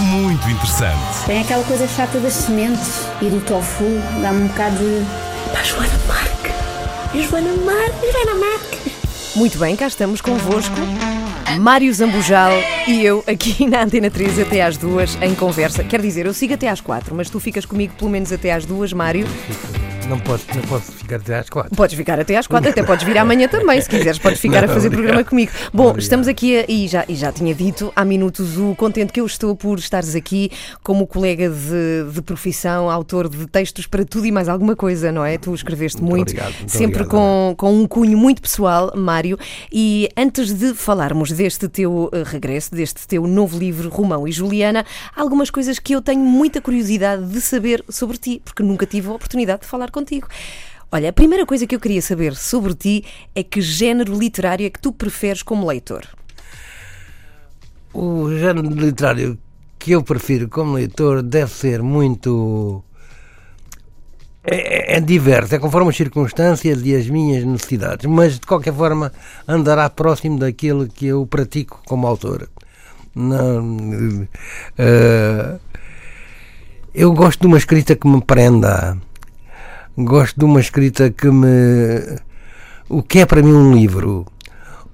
muito interessante. Tem aquela coisa chata das sementes e do tofu, dá-me um bocado de. Pá, Joana Marque! Joana Marque! Joana Marque! Muito bem, cá estamos convosco. Mário Zambujal e eu aqui na Antena 3 até às duas em conversa. Quer dizer, eu sigo até às quatro, mas tu ficas comigo pelo menos até às duas, Mário. Não posso, não posso ficar até às quatro. Podes ficar até às quatro, até podes vir amanhã também, se quiseres, podes ficar a Não, fazer obrigado. programa comigo. Bom, Obrigado. estamos aqui a- e, já, e já tinha dito há minutos o contente que eu estou por estares aqui como colega de, de profissão, autor de textos para tudo e mais alguma coisa, não é? Tu escreveste Muito muito, obrigado, muito sempre obrigado, com, com um cunho muito pessoal, Mário. E antes de falarmos deste teu eh, regresso, deste teu novo livro, Romão e Juliana, há algumas coisas que eu tenho muita curiosidade de saber sobre ti, porque nunca tive a oportunidade de falar contigo. Olha, a primeira coisa que eu queria saber sobre ti é que género literário é que tu preferes como leitor? O género literário que eu prefiro como leitor deve ser muito. É, é diverso, é conforme as circunstâncias e as minhas necessidades, mas de qualquer forma andará próximo daquilo que eu pratico como autor. Não, eh, eu gosto de uma escrita que me prenda, gosto de uma escrita que me. O que é para mim um livro?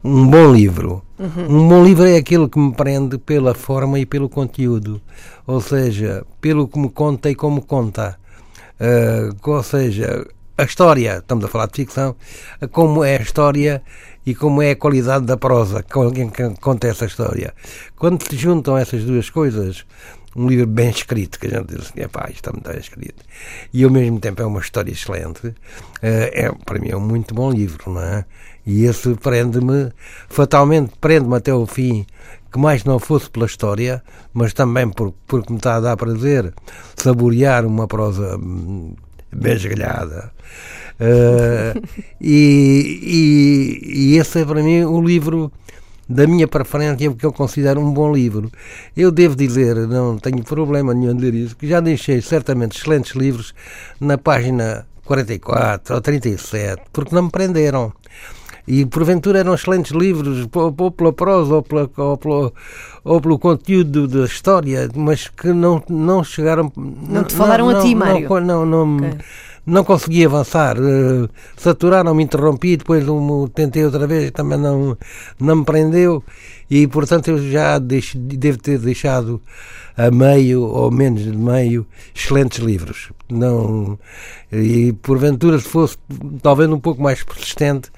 Um bom livro. Um bom livro é aquele que me prende pela forma e pelo conteúdo, ou seja, pelo que me conta e como conta. Ah, ou seja, a história, estamos a falar de ficção, como é a história e como é a qualidade da prosa que alguém que conta essa história. Quando se juntam essas duas coisas, um livro bem escrito, que a gente diz assim, isto está muito bem escrito, e ao mesmo tempo é uma história excelente, eh, é, para mim é um muito bom livro, não é? E esse prende-me, fatalmente prende-me até o fim, que mais não fosse pela história, mas também por, porque me está a dar prazer saborear uma prosa hum, bem esgalhada. Eh, e, e, e esse é para mim o livro da minha preferência, o que eu considero um bom livro. Eu devo dizer, não tenho problema nenhum de dizer isso, que já deixei certamente excelentes livros na página 44 ou 37, porque não me prenderam. E porventura eram excelentes livros, ou, pela prosa, ou, pela, ou, pelo, ou pelo conteúdo da história, mas que não, não chegaram. Não, te falaram a ti, Mário? Não, não, não, Ok. Não consegui avançar. eh, Saturaram-me, interrompi, depois um, tentei outra vez também não, não me prendeu. E portanto eu já devo ter deixado a meio ou menos de meio excelentes livros. Não, e porventura, se fosse talvez um pouco mais persistente,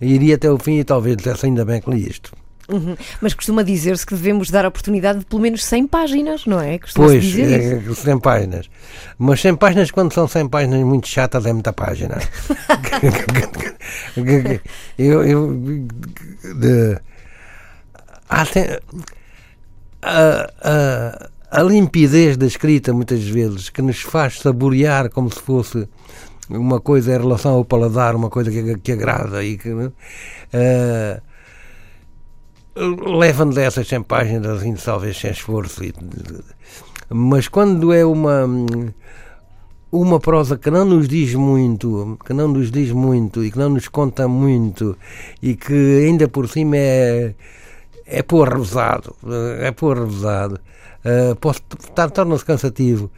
iria até o fim e talvez dissesse ainda bem que li isto. Uhum. Mas costuma dizer-se que devemos dar a oportunidade de pelo menos 100 páginas, não é? Costuma-se Pois, dizer isso. é, 100 páginas. Mas 100 páginas, quando são 100 páginas muito chatas, é muita página. eu. eu de, a, a, a limpidez da escrita, muitas vezes, que nos faz saborear como se fosse uma coisa em relação ao paladar, uma coisa que, que agrada e que. eh, leva-nos a essas 100 páginas assim, talvez sem esforço mas quando é uma uma prosa que não nos diz muito que não nos diz muito e que não nos conta muito e que ainda por cima é é pôr revezado é pôr revezado Uh, estar torna-se cansativo.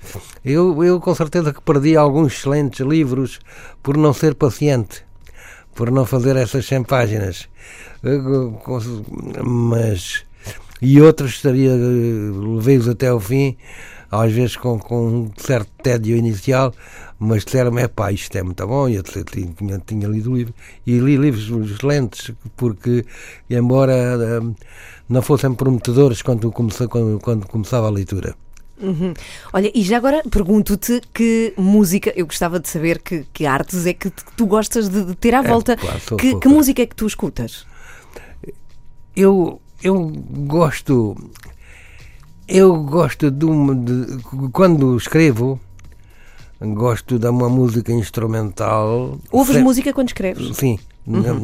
Eu, eu com certeza que perdi alguns excelentes livros por não ser paciente por não fazer essas 100 páginas. Cons- Mas. E outros estaria. eh, Levei-os até ao fim, às vezes com, com um certo tédio inicial, mas disseram-me: é pá, isto é muito bom. E eu tinha, tinha, lido o livro. E li livros excelentes, porque, embora eh, não fossem prometedores quando, quando, quando começava a leitura. Uhum. Olha, e já agora pergunto-te que música, eu gostava de saber que, que artes é que tu gostas de, de ter à volta. claro, que, que música é que tu escutas? eu, eu gosto eu gosto de, uma, de quando escrevo gosto de uma música instrumental. Ouves sem- música quando escreves? Sim,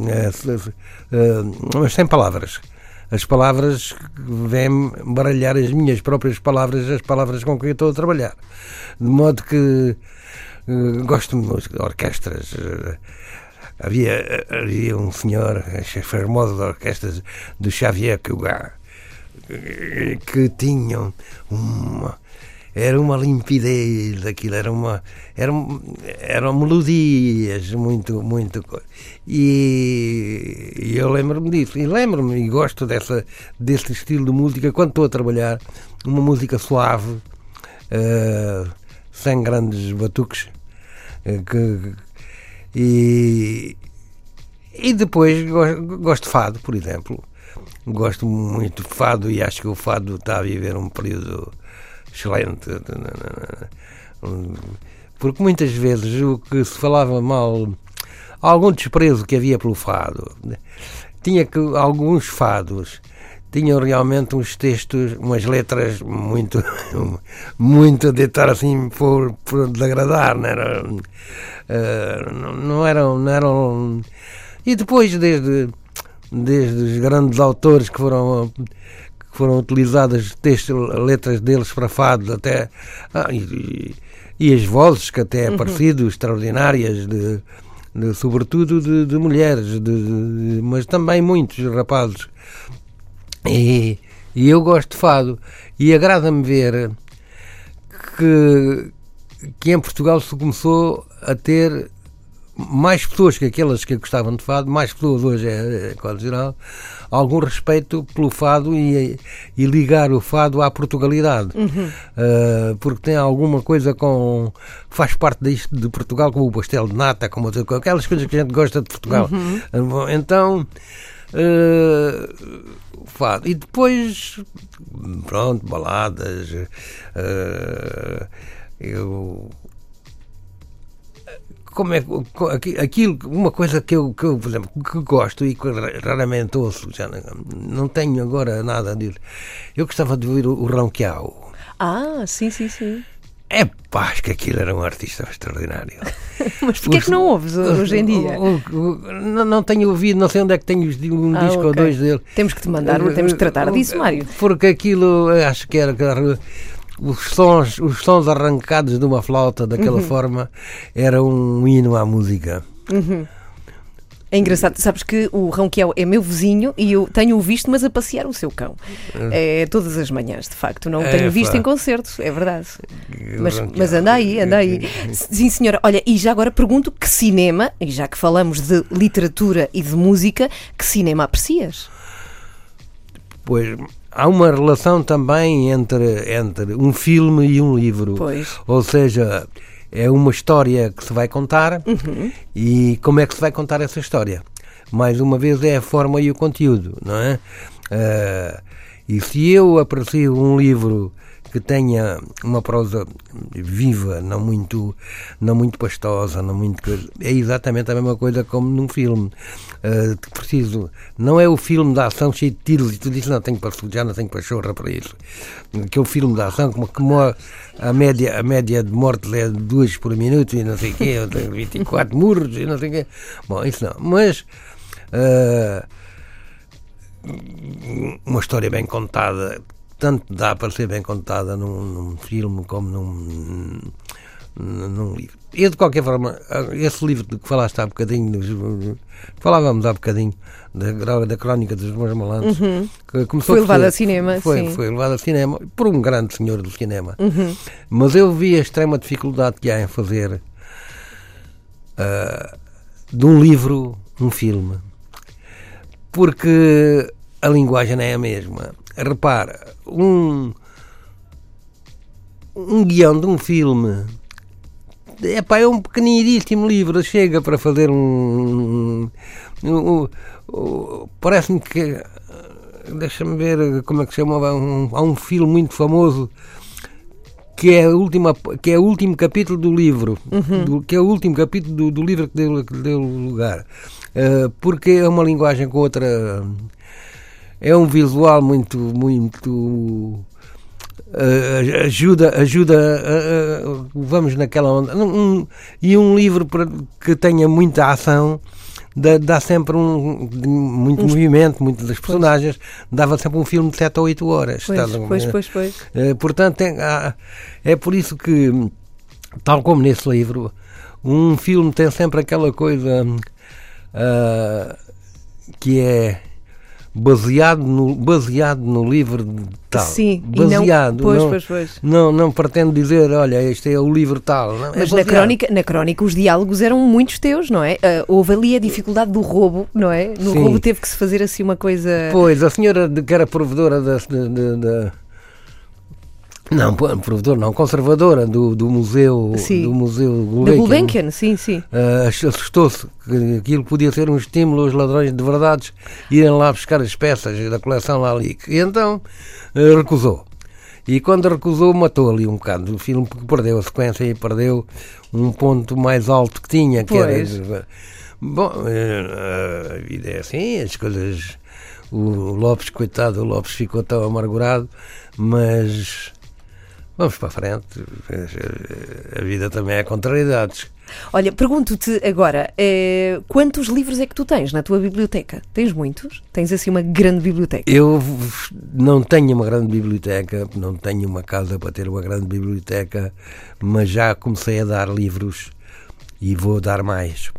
é, se- se- eh, mas sem palavras. As palavras vêm baralhar as minhas próprias palavras, as palavras com que estou a trabalhar. De modo que eh, gosto de música, de orquestras. eh, Havia, havia um senhor, as famosas orquestras do Xavier Cugat, eh, que tinham uma. Era uma limpidez daquilo, era uma. Eram, eram melodias muito, muito. E, e eu lembro-me disso. E lembro-me e gosto dessa, desse estilo de música quando estou a trabalhar. Uma música suave, eh, sem grandes batuques. eh, que, e, e depois go- gosto de fado, por exemplo. Gosto muito de fado e acho que o fado está a viver um período excelente. Porque muitas vezes o que se falava mal, algum desprezo que havia pelo fado, tinha que alguns fados tinham realmente uns textos, umas letras muito, muito a deitar assim por, por desagradar, não era, eh, não- eram, não eram. E depois desde desde os grandes autores que foram foram utilizadas textos, letras deles para fado até ah, e, e as vozes que até é parecido extraordinárias de, de- sobretudo de, de mulheres de- mas também muitos rapazes. E, e eu gosto de fado. E agrada-me ver que, que em Portugal se começou a ter mais pessoas que aquelas que gostavam de fado, mais pessoas hoje é, é quase geral, algum respeito pelo fado e, e ligar o fado à Portugalidade. Uh, porque tem alguma coisa com. faz parte disto de Portugal, como o pastel de nata, como outra aquelas coisas que a gente gosta de Portugal. Uh, Então. uh, fado. E depois, pronto, baladas. uh, eu como é aquilo, uma coisa que eu, que eu, por exemplo, que gosto e que ra- raramente ouço, já não, tenho agora nada disso. Eu gostava de ouvir o, o Ronquiao. Ah, sim, sim, sim. É pá, acho que aquilo era um artista extraordinário. Mas porquê é que não ouves hoje em dia? O- o- o- não, não tenho ouvido, não sei onde é que tenho um Ah, disco ou ok. dois dele. Temos que te mandar, temos que tratar disso, Mário. Porque aquilo, eu acho que era. Os sons, os sons arrancados de uma flauta Uhum. daquela forma era um hino à música. É engraçado, sabes que o Ronquiel é meu vizinho e eu tenho-o visto, mas a passear o seu cão. É todas as manhãs, de facto. Não o É, tenho visto em concertos, é verdade. Mas, mas anda aí, anda aí. Sim, senhora. Olha, e já agora pergunto que cinema, e já que falamos de literatura e de música, que cinema aprecias? Pois há uma relação também entre, entre um filme e um livro. Pois. Ou seja, é uma história que se vai contar Uhum. e como é que se vai contar essa história? Mais uma vez é a forma e o conteúdo, não é? Ah, e se eu aprecio um livro que tenha uma prosa viva, não muito, não muito pastosa, não muito coisa, é exatamente a mesma coisa como num filme. Que preciso, não é o filme da ação cheio de tiros e tu dizes, não tenho para já não tenho pachorra para isso. Aquele filme da ação, como, como a, a média, a média de mortes é duas por minuto e não sei o quê, eu tenho 24 murros e não sei o quê. Bom, isso não. Mas ah, uma história bem contada, tanto dá para ser bem contada num, num filme como num, num livro. Eu, de qualquer forma, esse livro de que falaste há bocadinho, falávamos há bocadinho, da, da crónica dos meus malandros, que começou Foi levado a cinema, foi, sim. Uhum. foi levado a cinema por um grande senhor do cinema. Mas eu vi a extrema dificuldade que há em fazer ah, de um livro um filme. Porque a linguagem não é a mesma. Repara, um, um guião de um filme epá, é um pequeniníssimo livro, chega para fazer um. um- um- um- Parece-me que. Deixa-me ver como é que se chamava. Um, há um filme muito famoso que é, a última, que é o último capítulo do livro, do- que é o último capítulo do, do livro que deu, que deu lugar. Eh, porque é uma linguagem com outra. É um visual muito. muito Uh, ajuda, ajuda, uh, uh, vamos naquela onda. Um, e um livro que tenha muita ação dá, dá sempre um, muito um, movimento, muitas das personagens, dava sempre um filme de 7 ou 8 horas. Pois, pois, pois, pois. portanto, tem, há, é por isso que, tal como nesse livro, um filme tem sempre aquela coisa que é baseado no, baseado no livro tal. Sim, baseado. Não, pois, não, pois, pois. Não, não pretendo dizer, olha, este é o livro tal. Não, é Mas é na crónica, na crónica os diálogos eram muitos teus, não é? Uh, houve ali a dificuldade do roubo, não é? No Sim. roubo teve que se fazer assim uma coisa. Pois, a senhora que era provedora da. da, da não, provedor não, conservadora do, do museu sim. do museu Gulbenkian. Gulbenkian, sim, sim. Uh, assustou-se que aquilo podia ser um estímulo aos ladrões de verdades irem lá buscar as peças da coleção Lalique. E então uh, recusou. E quando recusou, matou ali um bocado o filme, porque perdeu a sequência e perdeu um ponto mais alto que tinha, que pois. era. Bom, uh, a vida é assim, as coisas. O Lopes, coitado, o Lopes ficou tão amargurado, mas Vamos para a frente. A vida também é contrariedades. Olha, pergunto-te agora, eh, quantos livros é que tu tens na tua biblioteca? Tens muitos? Tens assim uma grande biblioteca? Eu não tenho uma grande biblioteca, não tenho uma casa para ter uma grande biblioteca, mas já comecei a dar livros e vou dar mais.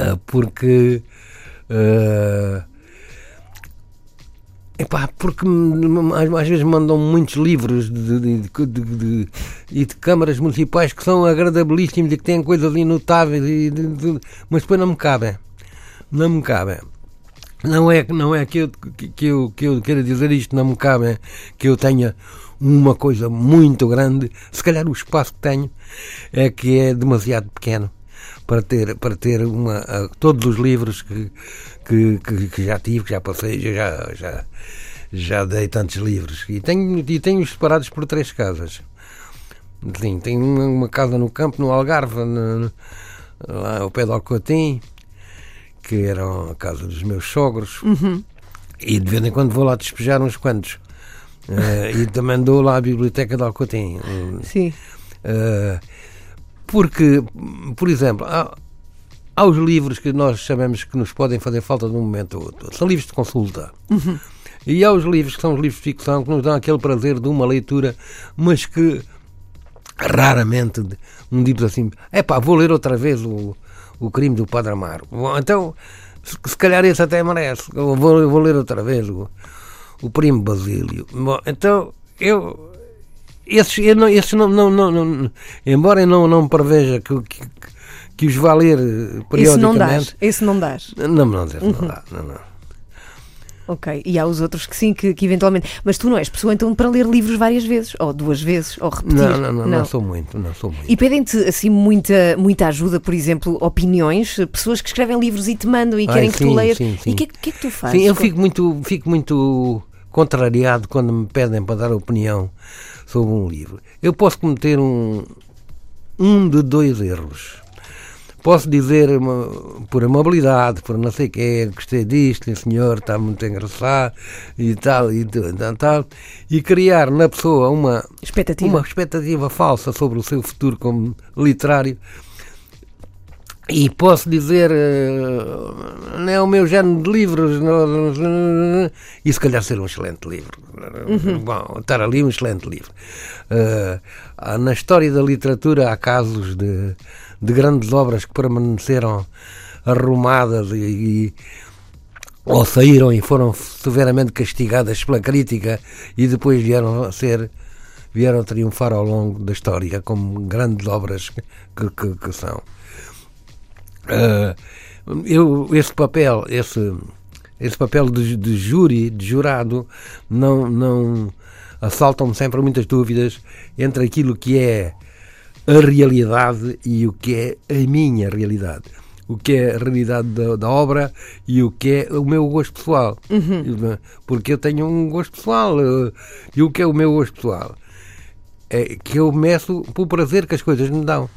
Uh, porque uh, Epá, porque às, vezes mandam muitos livros de, de, de, de, e de câmaras municipais que são agradabilíssimos e que têm coisas inotáveis, e mas depois não me cabem. Não me cabem. Não é, não é que, eu, que, eu, que eu queira dizer isto, não me cabe que eu tenha uma coisa muito grande. Se calhar o espaço que tenho é que é demasiado pequeno para ter, para ter uma, todos os livros que, que, que, que, já tive, que já passei, já, já, já dei tantos livros. E tenho, e tenho separados por três casas. Sim, tenho uma, uma casa no campo, no Algarve, no, lá ao pé do Alcotim, que era a casa dos meus sogros. Uhum. E de vez em quando vou lá despejar uns quantos. Uh, e também dou lá à biblioteca de Alcotim. Sim. Uh, porque, por exemplo, há, há, os livros que nós sabemos que nos podem fazer falta de um momento ou outro. São livros de consulta. Uhum. E há os livros que são os livros de ficção que nos dão aquele prazer de uma leitura, mas que raramente um diz assim: é pá, vou ler outra vez o, o crime do Padre Amaro. Bom, então, se, se calhar esse até merece. Eu vou, vou ler outra vez o, o Primo Basílio. Bom, então, eu esses, eu não, esses não, não, não, não, embora eu não, não preveja que, que, que os vá ler periodicamente. Esse não dás? Esse não dás? Não, não, não, uhum. não dá, não, não. Ok, e há os outros que sim, que, que, eventualmente. Mas tu não és pessoa então para ler livros várias vezes, ou duas vezes, ou repetir? Não, não, não, não, não sou muito, não sou muito. E pedem-te assim muita, muita ajuda, por exemplo, opiniões, pessoas que escrevem livros e te mandam e Ai, querem sim, que tu leias. Sim, sim. E o que, é, que, é que tu fazes? Sim, eu fico muito, fico muito contrariado quando me pedem para dar opinião sobre um livro. Eu posso cometer um, um de dois erros. Posso dizer uma, por amabilidade, por não sei o quê, gostei disto, senhor, está muito engraçado e tal, e tal, tal, e criar na pessoa uma expectativa. uma expectativa falsa sobre o seu futuro como literário e posso dizer, uh, não é o meu género de livros, e se calhar ser um excelente livro. Uhum. Bom, estar ali um excelente livro. Uh, na história da literatura há casos de, de grandes obras que permaneceram arrumadas e, e ou saíram e foram severamente castigadas pela crítica e depois vieram a ser vieram a triunfar ao longo da história como grandes obras que, que, que são. Uh, eu, esse papel, esse, esse papel de, de júri, de jurado, não, não assaltam-me sempre muitas dúvidas entre aquilo que é a realidade e o que é a minha realidade. O que é a realidade da, da obra e o que é o meu gosto pessoal. Uhum. Porque eu tenho um gosto pessoal. Uh, e o que é o meu gosto pessoal? É que eu meço pelo prazer que as coisas me dão.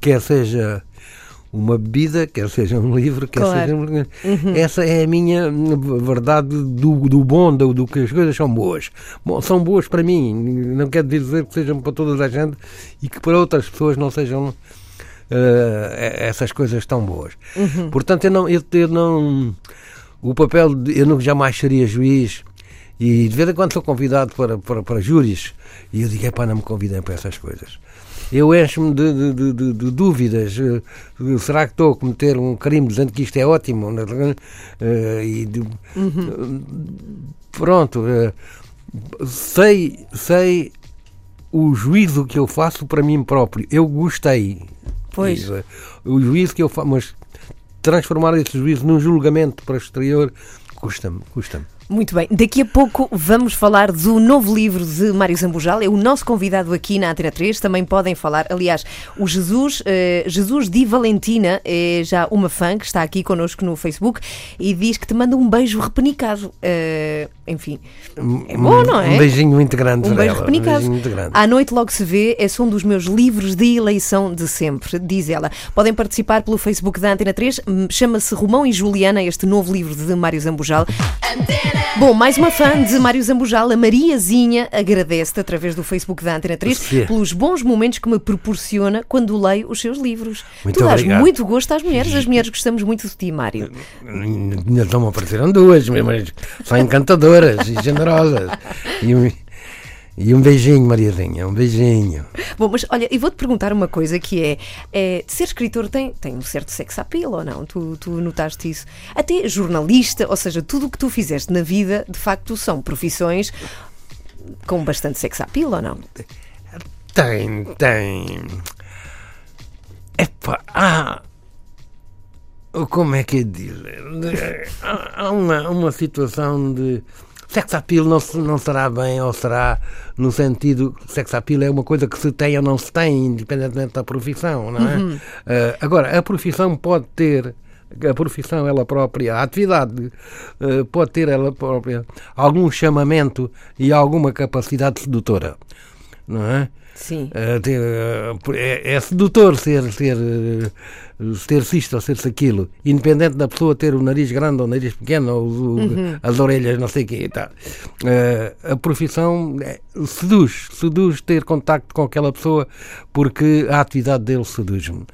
Quer seja uma bebida, quer seja um livro, quer Claro. seja um... Essa é a minha verdade do, do bom, do, do que as coisas são boas. Bom, são boas para mim, não quer dizer que sejam para toda a gente e que para outras pessoas não sejam eh, essas coisas tão boas. Portanto, eu não, eu, eu não. O papel. de- eu não, jamais seria juiz. E de vez em quando sou convidado para, para, para júris e eu digo: pá, não me convidem para essas coisas. Eu encho-me de, de, de- de- dúvidas. Eh, Será que estou a cometer um crime dizendo que isto é ótimo? Eh, e pronto. eh, sei, sei o juízo que eu faço para mim próprio. Eu gostei. Pois. O juízo que eu faço, mas transformar esse juízo num julgamento para o exterior custa-me, custa-me. Muito bem, daqui a pouco vamos falar do novo livro de Mário Zambujal, é o nosso convidado aqui na Antena 3, também podem falar, aliás, o Jesus, eh, Jesus Di Valentina é já uma fã que está aqui connosco no Facebook e diz que te manda um beijo repenicado, Eh, enfim, é bom, não é? Um beijinho muito grande Um para beijo ela, Um repenicado. beijinho muito grande. À noite logo se vê, é um dos meus livros de eleição de sempre, diz ela. Podem participar pelo Facebook da Antena 3, hum, chama-se Romão e Juliana, este novo livro de Mário Zambujal. Bom, mais uma fã de Mário Zambujal, a Mariazinha, agradece-te através do Facebook da Antena 3 Sim. pelos bons momentos que me proporciona quando leio os seus livros. Muito tu dás obrigado. muito gosto às mulheres, as mulheres gostamos muito de ti, Mário. Ainda não me apareceram duas, mas são encantadoras e generosas. E e um beijinho, Mariazinha, um beijinho. Bom, mas olha, e vou-te perguntar uma coisa que é, é ser escritor tem, tem um certo sex appeal ou não? Tu, tu notaste isso? Até jornalista, ou seja, tudo o que tu fizeste na vida, de facto, são profissões com bastante sex appeal ou não? Tem, tem. Epá, há. Como é que é dizer? Há há uma, uma situação de. Sex appeal não, não será bem ou será no sentido. Sex appeal é uma coisa que se tem ou não se tem, independentemente da profissão, não é? Eh, agora, a profissão pode ter. A profissão, ela própria, a atividade eh, pode ter ela própria algum chamamento e alguma capacidade sedutora, não é? Sim. Eh, eh, é, é sedutor ser, ser, eh, ser isto ou ser-se aquilo, independente da pessoa ter o nariz grande ou o nariz pequeno, ou o- as orelhas, não sei o quê. e tal. Eh, a profissão seduz, seduz ter contacto com aquela pessoa porque a atividade dele seduz-me.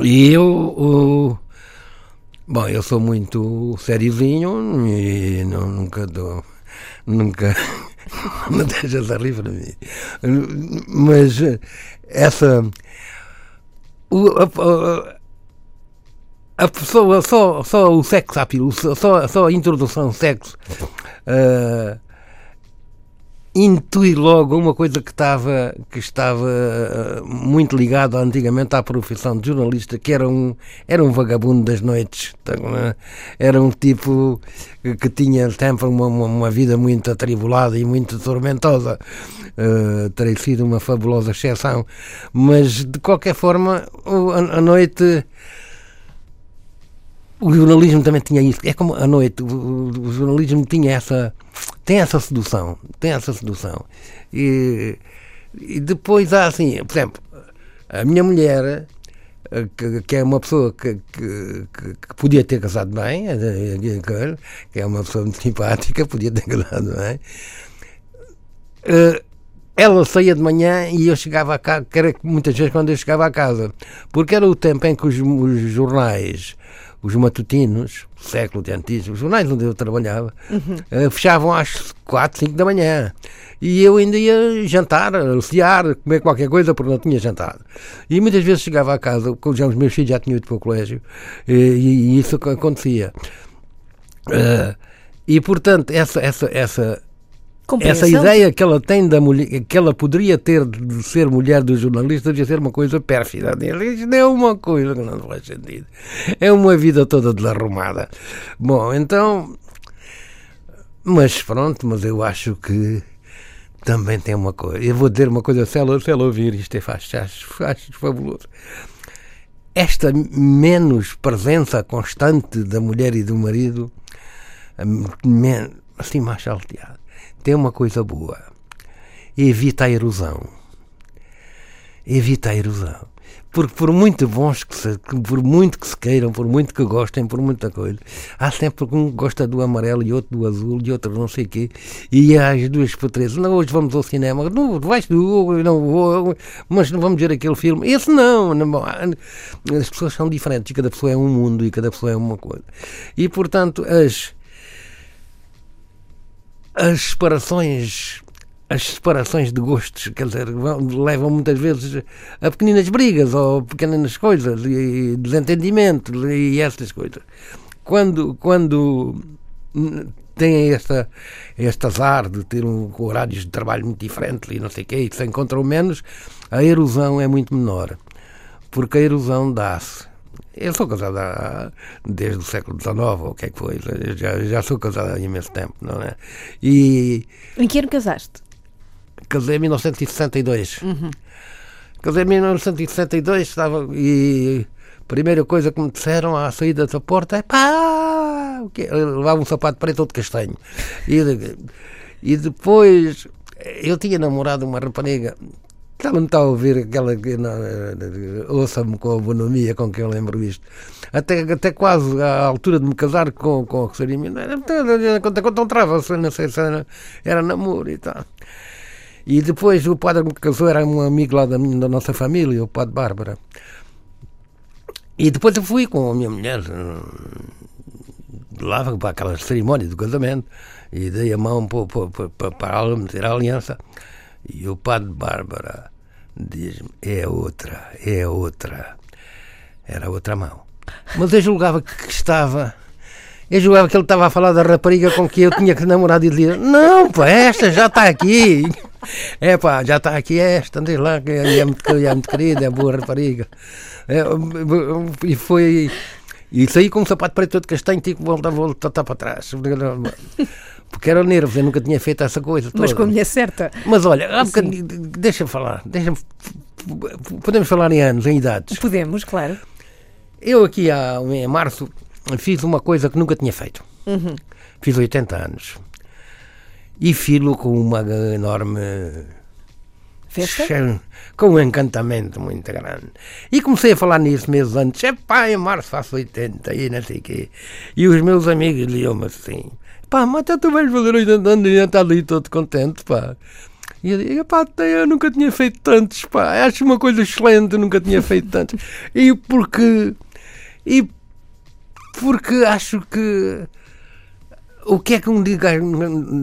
E eu. Bom, eu sou muito sériozinho e não, nunca dou. Nunca. Não deixas a rir para mim. Mas eh, essa. o- a, a- pessoa, só, só o sexo appeal, só, só, a introdução sexo. eh, intui logo uma coisa que estava, que estava eh, muito ligada antigamente à profissão de jornalista, que era um, era um vagabundo das noites. tá, né? Era um tipo que, tinha sempre uma, uma, vida muito atribulada e muito tormentosa. Eh, terei sido uma fabulosa exceção. Mas, de qualquer forma, a noite o jornalismo também tinha isso. É como à noite, o, o- jornalismo tinha essa. tem essa sedução. Tem essa sedução. E, e depois há assim, por exemplo, a minha mulher, eh, que, que é uma pessoa que, que, que- podia ter casado bem, a- a- a- que é uma pessoa muito simpática, podia ter casado bem. Eh, ela saía de manhã e eu chegava a casa, que era muitas vezes quando eu chegava a casa, porque era o tempo em que os, os jornais, os matutinos, século de antes, os jornais onde eu trabalhava, eh, fechavam às 4, 5 da manhã. E eu ainda ia jantar, aliciar, comer qualquer coisa, porque não tinha jantado. E muitas vezes chegava a casa, já os meus filhos já tinham ido para o colégio, e, e isso acontecia. Eh, e portanto, essa, essa, essa, essa ideia que ela tem da mulher, que ela poderia ter de ser mulher do jornalista devia ser uma coisa pérfida. Isto é uma coisa que não faz sentido. É uma vida toda desarrumada. Bom, então. Mas pronto, mas eu acho que também tem uma coisa. Eu vou dizer uma coisa, se ela, se ela ouvir isto, é faz, fabuloso. Esta menos presença constante da mulher e do marido, men- assim mais salteado, tem uma coisa boa. Evita a erosão. Evita a erosão. porque por muito bons que se, por muito que se queiram, por muito que gostem, por muita coisa, há sempre um que gosta do amarelo e outro do azul e outro não sei o quê. E as duas três não, hoje vamos ao cinema, não, vais tu, não vou, mas não vamos ver aquele filme. Esse não, não, as pessoas são diferentes, cada pessoa é um mundo e cada pessoa é uma coisa. E portanto, as as separações as separações de gostos, quer dizer, levam muitas vezes a pequeninas brigas ou pequenas coisas e desentendimentos e essas coisas. Quando, quando têm esta, este azar de ter um, horários de trabalho muito diferentes e não sei o quê, e se encontram menos, a erosão é muito menor. Porque a erosão dá-se. Eu sou casado há, desde o século XIX, ou o que é que foi, já, já sou casado há imenso tempo, não é? E... Em que ano casaste? casei em 1962. Uhum. Casei em 1962 estava, e a primeira coisa que me disseram à saída da porta é pá, levava um sapato preto todo castanho. E, e depois eu tinha namorado uma rapariga ela não está a ouvir aquela que ouça-me com a bonomia com que eu lembro isto. Até, até quase à altura de me casar com, com a Rosarinha, quando encontrava-se, não sei se era, era namoro e tal. E depois o padre que me casou era um amigo lá da, da nossa família, o padre Bárbara. E depois eu fui com a minha mulher lá para aquela cerimónia do casamento e dei a mão para, para, para, para meter a aliança. E o padre Bárbara diz-me: é outra, é outra. Era outra mão. Mas eu julgava que estava eu julgava que ele estava a falar da rapariga com que eu tinha que namorar e dizia: Não, pá, esta já está aqui. É pá, já está aqui esta, diz lá que é muito, é muito querida, é boa rapariga. É, e foi. E saí com um sapato preto todo castanho, tive que voltar, voltar para trás. Porque era nervos, eu nunca tinha feito essa coisa. Toda. Mas com a mulher certa. Mas olha, deixa-me falar, deixa podemos falar em anos, em idades. Podemos, claro. Eu aqui há, em março fiz uma coisa que nunca tinha feito. Uhum. Fiz 80 anos. E filo com uma enorme. Festa? Com um encantamento muito grande. E comecei a falar nisso meses antes. É pá, em março faço 80 e não sei o quê. E os meus amigos liam-me assim: pá, mas até tu vais fazer 80 anos e já estás ali todo contente, pá. E eu digo, pá, eu nunca tinha feito tantos, pá, acho uma coisa excelente, nunca tinha feito tantos. E porque. E porque acho que o que é que um diz,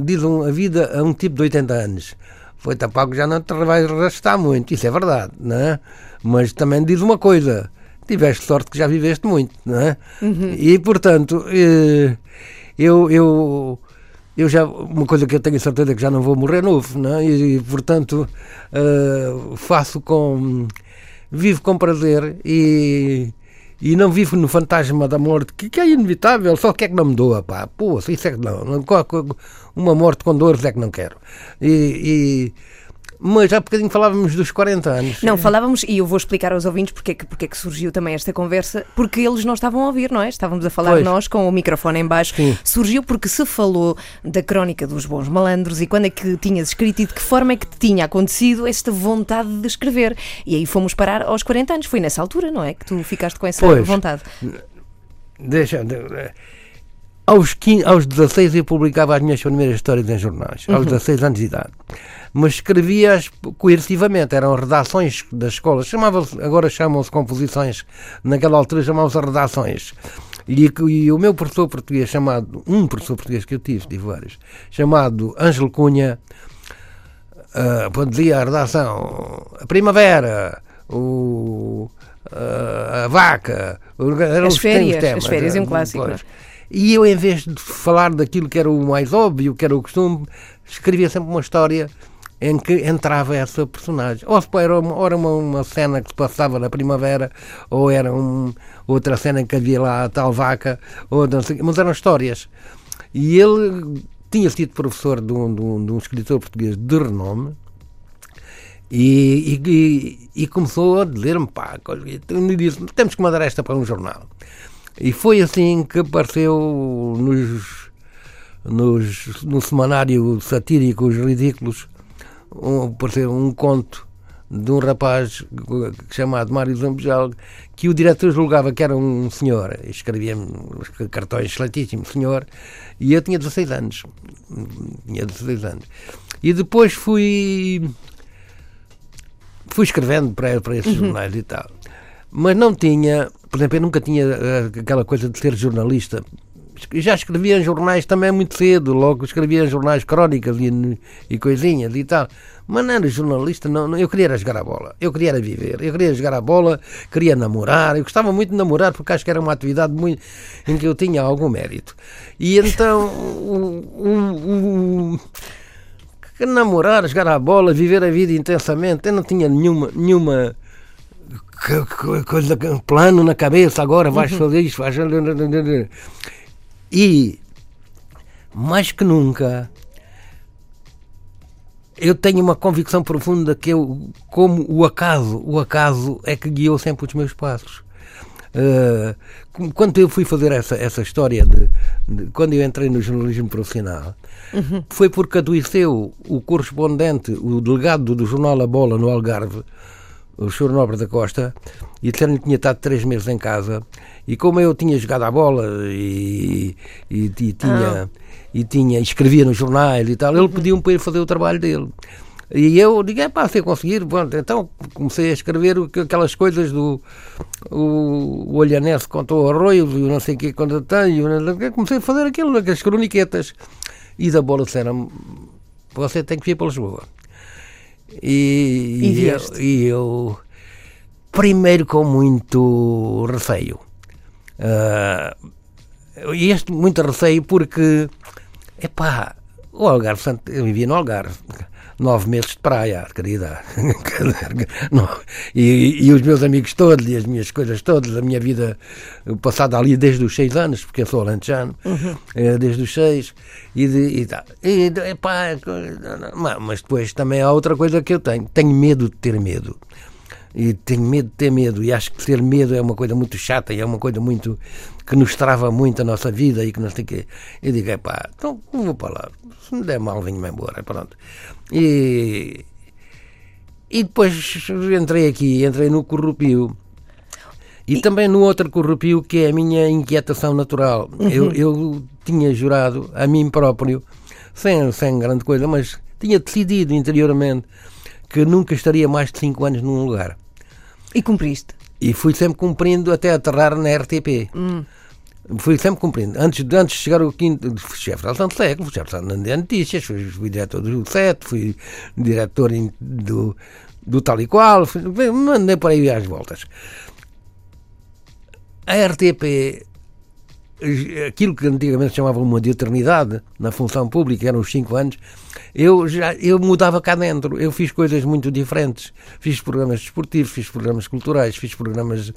diz a vida a um tipo de 80 anos? Foi tapar que já não te vai arrastar muito, isso é verdade, não é? Mas também diz uma coisa, tiveste sorte que já viveste muito, não é? Uhum. E portanto, eh, eu, eu, eu já, uma coisa que eu tenho certeza é que já não vou morrer novo, não é? E, e portanto, uh, faço com. vivo com prazer e e não vivo no fantasma da morte, que, que é inevitável, só que é que não me doa, pá, pô, isso é que não, uma morte com dores é que não quero. E, e mas há bocadinho falávamos dos 40 anos. Não, falávamos, e eu vou explicar aos ouvintes porque é que, porque é que surgiu também esta conversa, porque eles não estavam a ouvir, não é? Estávamos a falar pois. nós com o microfone em baixo. Sim. Surgiu porque se falou da crónica dos bons malandros e quando é que tinhas escrito e de que forma é que te tinha acontecido esta vontade de escrever. E aí fomos parar aos 40 anos. Foi nessa altura, não é? Que tu ficaste com essa pois. vontade. Deixa. Aos, 15, aos 16 eu publicava as minhas primeiras histórias em jornais, aos uhum. 16 anos de idade. Mas escrevia-as coercivamente, eram redações das escolas, agora chamam-se composições, naquela altura chamavam-se redações. E, e, o meu professor português, chamado, um professor português que eu tive, tive vários, chamado Ângelo Cunha, uh, dizia a redação, a primavera, o, uh, a vaca, eram as férias, temas, as férias é um clássico. Pois. E eu, em vez de falar daquilo que era o mais óbvio, que era o costume, escrevia sempre uma história em que entrava essa personagem. Ou era, uma, era uma, uma, cena que se passava na primavera, ou era um, outra cena em que havia lá a tal vaca, ou sei, mas eram histórias. E ele tinha sido professor de um, de um, de um escritor português de renome, e, e, e, começou a dizer-me, pá, e disse, temos que mandar esta para um jornal. E foi assim que apareceu nos, nos, no semanário satírico Os Ridículos um, apareceu um conto de um rapaz chamado Mário Zambujal, que o diretor julgava que era um senhor, escrevia cartões excelentíssimo senhor, e eu tinha 16 anos. Tinha 16 anos. E depois fui fui escrevendo para, para esses uhum. jornais e tal. Mas não tinha, por exemplo, eu nunca tinha eh, aquela coisa de ser jornalista. Já escrevia em jornais também muito cedo, logo escrevia em jornais crónicas e, e coisinhas e tal. Mas não era jornalista, não, não, eu queria era jogar a bola, eu queria era viver, eu queria jogar a bola, queria namorar, eu gostava muito de namorar porque acho que era uma atividade muito, em que eu tinha algum mérito. E então o, o, o namorar, jogar a bola, viver a vida intensamente. Eu não tinha nenhuma, nenhuma coisa, plano na cabeça. Agora vais uhum. fazer isso, vais. E mais que nunca eu tenho uma convicção profunda que eu, como o acaso, o acaso é que guiou sempre os meus passos. Uh, quando eu fui fazer essa, essa história de, de, quando eu entrei no jornalismo profissional uhum. foi porque adoeceu o correspondente, o delegado do jornal A Bola no Algarve, o Sr. Nobre da Costa, e disseram que tinha estado três meses em casa. E como eu tinha jogado a bola e, e, e tinha, ah. e tinha, escrevia nos jornais e tal, ele uhum. pediu-me para ir fazer o trabalho dele. E eu digo, é pá, se eu conseguir, bom, então comecei a escrever aquelas coisas do o, o Olhanense contou arroios e não sei o que quando tenho, comecei a fazer aquilo, aquelas croniquetas. E da bola disseram você tem que vir para Lisboa. E, e, e, eu, e eu, primeiro com muito receio. Uh, e este muito receio porque, epá, o Algarve, eu vivia no Algarve, nove meses de praia, querida. e, e, os meus amigos todos, e as minhas coisas todas, a minha vida passada ali desde os seis anos, porque eu sou alentejano, uhum. Eh, desde os seis, e, de, e, e, epá, mas depois também há outra coisa que eu tenho, tenho medo de ter medo e tenho medo de ter medo e acho que ter medo é uma coisa muito chata e é uma coisa muito que nos trava muito a nossa vida e que não sei o quê. Eu digo, é pá, então vou para lá, se me der mal venho-me embora, pronto. E, e depois entrei aqui, entrei no Corrupio e, e, também no outro Corrupio que é a minha inquietação natural. Uhum. Eu, eu tinha jurado a mim próprio, sem, sem grande coisa, mas tinha decidido interiormente que nunca estaria mais de 5 anos num lugar. E cumpriste? E fui sempre cumprindo até aterrar na RTP. Hum. Fui sempre cumprindo. Antes, antes de chegar ao quinto, chefe de de século, chefe de notícias, fui, fui, diretor do SET, fui diretor do, do tal e qual, fui, mandei por aí às voltas. A RTP aquilo que antigamente chamavam uma de eternidade na função pública, eram os 5 anos, eu já eu mudava cá dentro. Eu fiz coisas muito diferentes. Fiz programas desportivos, fiz programas culturais, fiz programas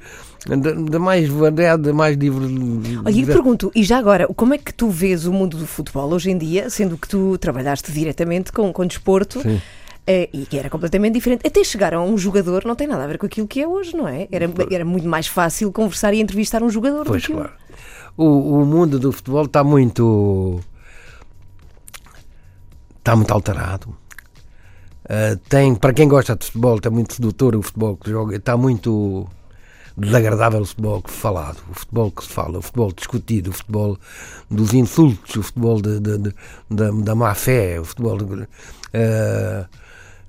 de, de mais variedade, de mais diverso. Olha, e pergunto, e já agora, como é que tu vês o mundo do futebol hoje em dia, sendo que tu trabalhaste diretamente com, com desporto? Sim. Uh, e que era completamente diferente. Até chegar a um jogador não tem nada a ver com aquilo que é hoje, não é? Era, era muito mais fácil conversar e entrevistar um jogador pois do que claro o, o mundo do futebol está muito. está muito alterado. Uh, tem, para quem gosta de futebol, está muito sedutor o futebol que joga, está muito desagradável o futebol que falado, o futebol que se fala, o futebol discutido, o futebol dos insultos, o futebol de, de, de, da, da má fé, o futebol. Uh,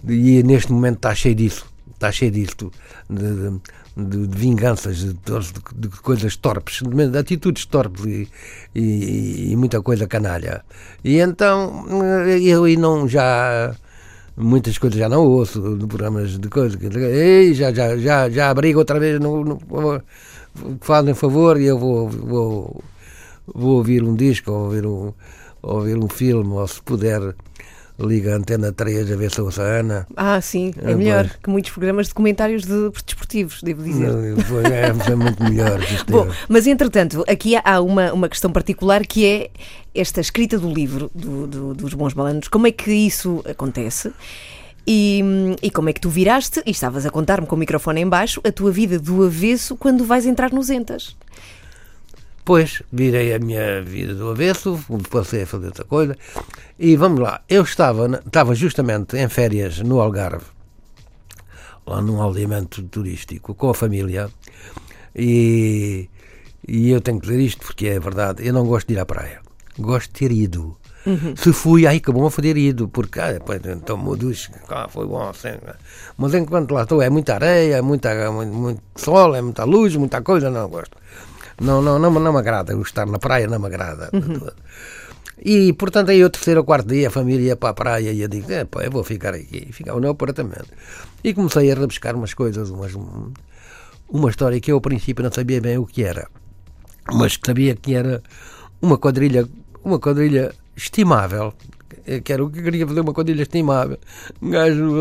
e neste momento está cheio disso, está cheio disso, de, de, de vinganças, de, de, coisas torpes, de atitudes torpes e, e, e, muita coisa canalha. E então eh, eu e não já muitas coisas já não ouço, de programas de coisas, ei, já, já, já, já abrigo outra vez, no, no, fazem favor e eu vou, vou, vou ouvir um disco, ou ouvir um, ouvir um filme, ou se puder liga a antena 3 a ver se ouça a Ana. Ah, sim, é, é melhor pois. que muitos programas de comentários de desportivos, devo dizer. É, é muito melhor. Bom, mas entretanto, aqui há uma, uma questão particular que é esta escrita do livro do, do, dos Bons Malandros. Como é que isso acontece? E, e, como é que tu viraste, e estavas a contar-me com o microfone em baixo, a tua vida do avesso quando vais entrar nos Entas? Depois virei a minha vida do avesso, passei a fazer outra coisa. E vamos lá, eu estava, estava justamente em férias no Algarve, lá num aldeamento turístico, com a família. E, e eu tenho que dizer isto porque é verdade, eu não gosto de ir à praia. Gosto de ter ido. Uhum. Se fui, aí que bom ter ido, porque ah, depois então duche, ah, foi bom. Assim, mas enquanto lá estou, é muita areia, muita, muito, muito, sol, é muita luz, muita coisa, não gosto. Não, não, não, não me agrada, estar na praia não me agrada. Uhum. E, portanto, aí o terceiro ou quarto dia a família ia para a praia e eu digo, é, pá, eu vou ficar aqui. E ficava no apartamento. E comecei a rebuscar umas coisas, umas, uma história que eu, ao princípio, não sabia bem o que era. Mas que sabia que era uma quadrilha, uma quadrilha estimável, que era o que queria fazer uma quadrilha estimável. Um gajo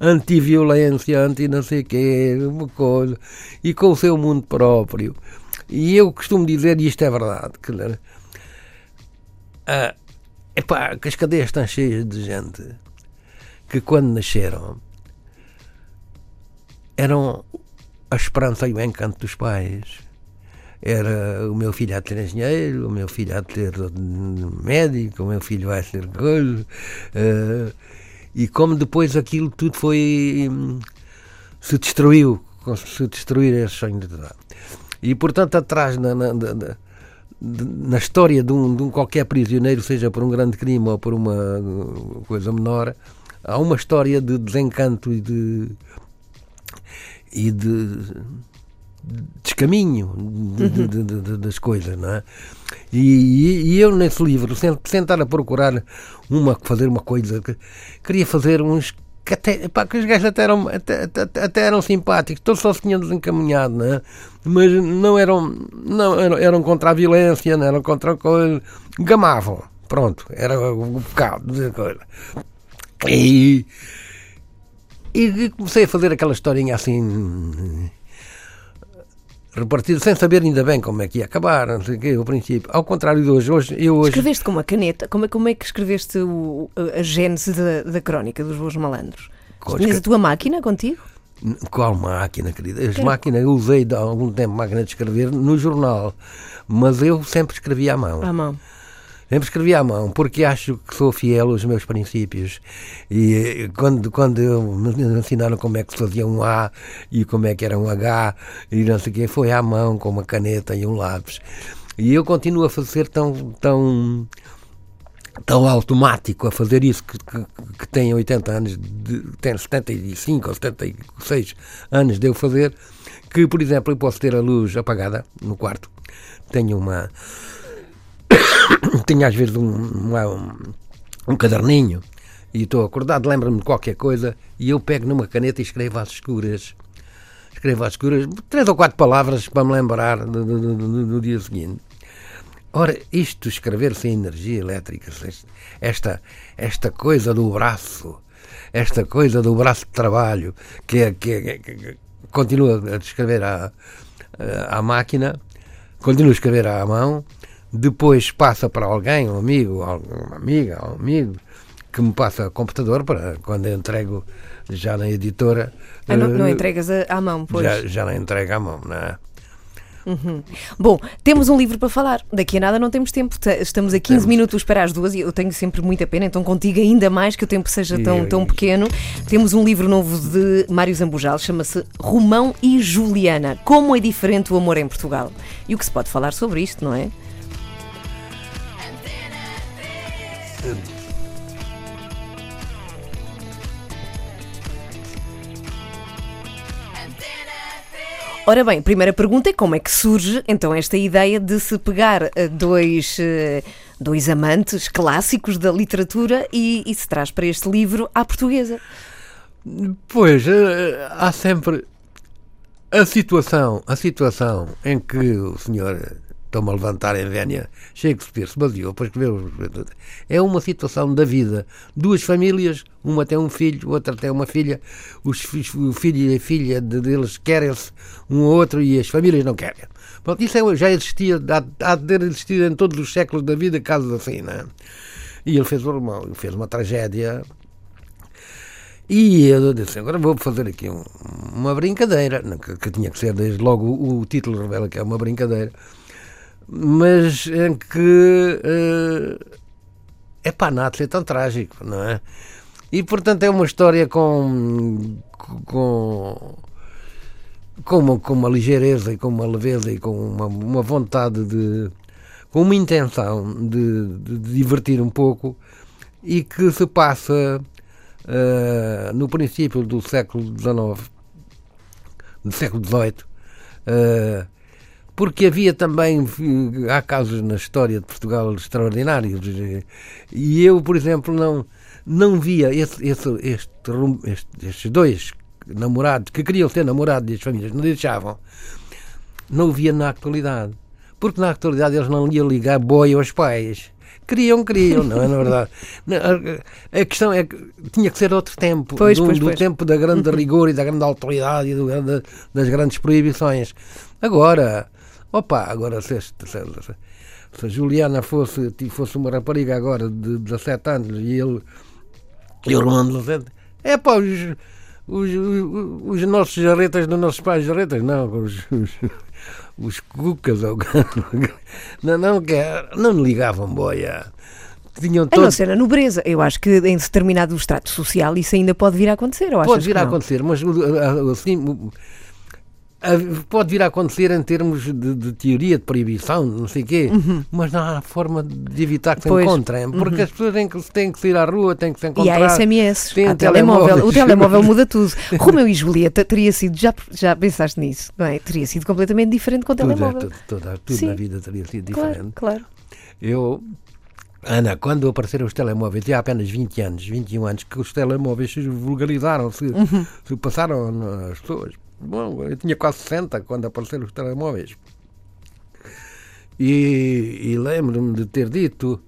anti-violência, anti não sei o quê, uma coisa, e com o seu mundo próprio. E eu costumo dizer, e isto é verdade, que ah, epá, que as cadeias estão cheias de gente que quando nasceram eram a esperança e o encanto dos pais. Era o meu filho a ter engenheiro, o meu filho a ter médico, o meu filho vai ser coisa. Uh, e como depois aquilo tudo foi. Hum, se destruiu, se destruir esse sonho de E portanto, atrás na, na, na na história de um, de um, qualquer prisioneiro, seja por um grande crime ou por uma coisa menor, há uma história de desencanto e de e de descaminho de, de, de, das coisas, não é? E, e, eu nesse livro, estar a procurar uma fazer uma coisa, queria fazer uns que até, pá, que os gajos até eram, até, até, até, eram simpáticos, todos só se tinham desencaminhado, né? mas não eram, não eram, eram contra a violência, não eram contra a coisa, gamavam, pronto, era o pecado de coisa. E, e comecei a fazer aquela historinha assim repartido sem saber ainda bem como é que ia acabar, não sei o quê, ao princípio. Ao contrário de hoje, hoje eu hoje... Escreveste com uma caneta? Como é, como é que escreveste o, a gênese da, da crónica dos Boas Malandros? Tinhas a tua máquina contigo? Qual máquina, querida? As máquinas, eu usei há algum tempo máquina de escrever no jornal, mas eu sempre escrevia à mão. À mão. Sempre escrevi à mão, porque acho que sou fiel aos meus princípios. E eh, quando, quando me ensinaram como é que se fazia um A e como é que era um H, e não sei o quê, foi à mão, com uma caneta e um lápis. E eu continuo a fazer tão, tão, tão automático a fazer isso que, que, que tem 80 anos, de, tem 75 ou 76 anos de eu fazer, que, por exemplo, eu posso ter a luz apagada no quarto, tenho uma tinha às vezes um, um, um caderninho e estou acordado, lembro-me de qualquer coisa e eu pego numa caneta e escrevo às escuras. Escrevo às escuras três ou quatro palavras para me lembrar do, do, do, do dia seguinte. Ora, isto escrever sem energia elétrica, esta, esta coisa do braço, esta coisa do braço de trabalho, que, é, que, é, que, que continua a escrever à, à máquina, continua a escrever à mão, depois passa para alguém, um amigo, uma amiga, um amigo, que me passa o computador para quando eu entrego já na editora. Ah, não, não eh, entregas à mão, pois? Já, já não entrego à mão, não é? Uhum. Bom, temos um livro para falar. Daqui a nada não temos tempo. Estamos a 15 temos. minutos para as duas e eu tenho sempre muita pena, então contigo ainda mais que o tempo seja tão, tão pequeno. Temos um livro novo de Mário Zambujal, chama-se Romão e Juliana. Como é diferente o amor em Portugal? E o que se pode falar sobre isto, não é? Ora bem, primeira pergunta é como é que surge então esta ideia de se pegar eh, dois, eh, dois amantes clássicos da literatura e, e se traz para este livro à portuguesa? Pois, eh, há sempre a situação, a situação em que o senhor estou-me a levantar em Vénia, Shakespeare se baseou para escrever É uma situação da vida. Duas famílias, uma tem um filho, outra tem uma filha, os, o filho e a filha deles querem-se um ou outro e as famílias não querem. Pronto, isso é, já existia, há, há de ter existido em todos os séculos da vida casos assim, não é? E ele fez, ele fez uma tragédia e eu disse, agora vou fazer aqui um, uma brincadeira, que, que, tinha que ser desde logo o título revela que é uma brincadeira mas em que é pá, nada é tão trágico, não é? E portanto é uma história com. com com uma, com uma ligeireza e com uma leveza e com uma, uma vontade de. com uma intenção de, de, de divertir um pouco e que se passa uh, no princípio do século XIX, do século XVIII, uh, porque havia também, há casos na história de Portugal extraordinários, e eu, por exemplo, não, não via esse, esse, este, este, estes dois namorados que queriam ser namorados e as famílias não deixavam, não o via na atualidade. Porque na atualidade eles não iam ligar boi aos pais. Queriam, queriam, não é na verdade? A questão é que tinha que ser outro tempo, pois, do, pois, do pois. tempo da grande rigor e da grande autoridade e do, da, das grandes proibições. Agora, opa, agora se, se, se, se a Juliana fosse, fosse uma rapariga agora de 17 anos e ele, e o Romano 17, é pá, os, os, os, os, nossos jarretas dos nossos pais, jarretas, não, os, os, os cucas, ou, não, não, não ligavam boia. Tinham todos... A não ser a nobreza. Eu acho que em determinado estrato social isso ainda pode vir a acontecer. Ou pode vir a acontecer, mas assim, pode vir a acontecer em termos de, de teoria de proibição, não sei o quê, uhum. mas não há forma de evitar que se pois. encontrem, porque uhum. as pessoas têm que, têm que sair à rua, têm que se encontrar. E há SMS, há telemóvel. O telemóvel muda tudo. Romeu e Julieta teria sido, já, já pensaste nisso, não é? Teria sido completamente diferente com o tudo telemóvel. É, tudo, tudo, tudo na vida teria sido diferente. Claro, claro. Eu, Ana, quando apareceram os telemóveis, tinha apenas 20 anos, 21 anos, que os telemóveis se vulgarizaram, se, uhum. se passaram às pessoas. Bom, eu tinha quase 60 quando apareceram os telemóveis. E, e lembro-me de ter dito: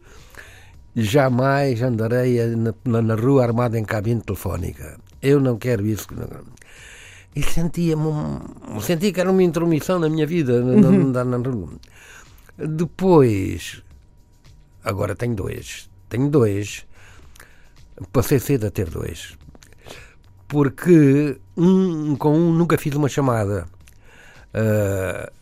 jamais andarei na, na, rua armada em cabine telefónica. Eu não quero isso. E sentia-me. Sentia que era uma intromissão na minha vida. Uhum. Na, na, Depois. Agora tenho dois. Tenho dois. Passei cedo a ter dois porque um, com um nunca fiz uma chamada. Uh,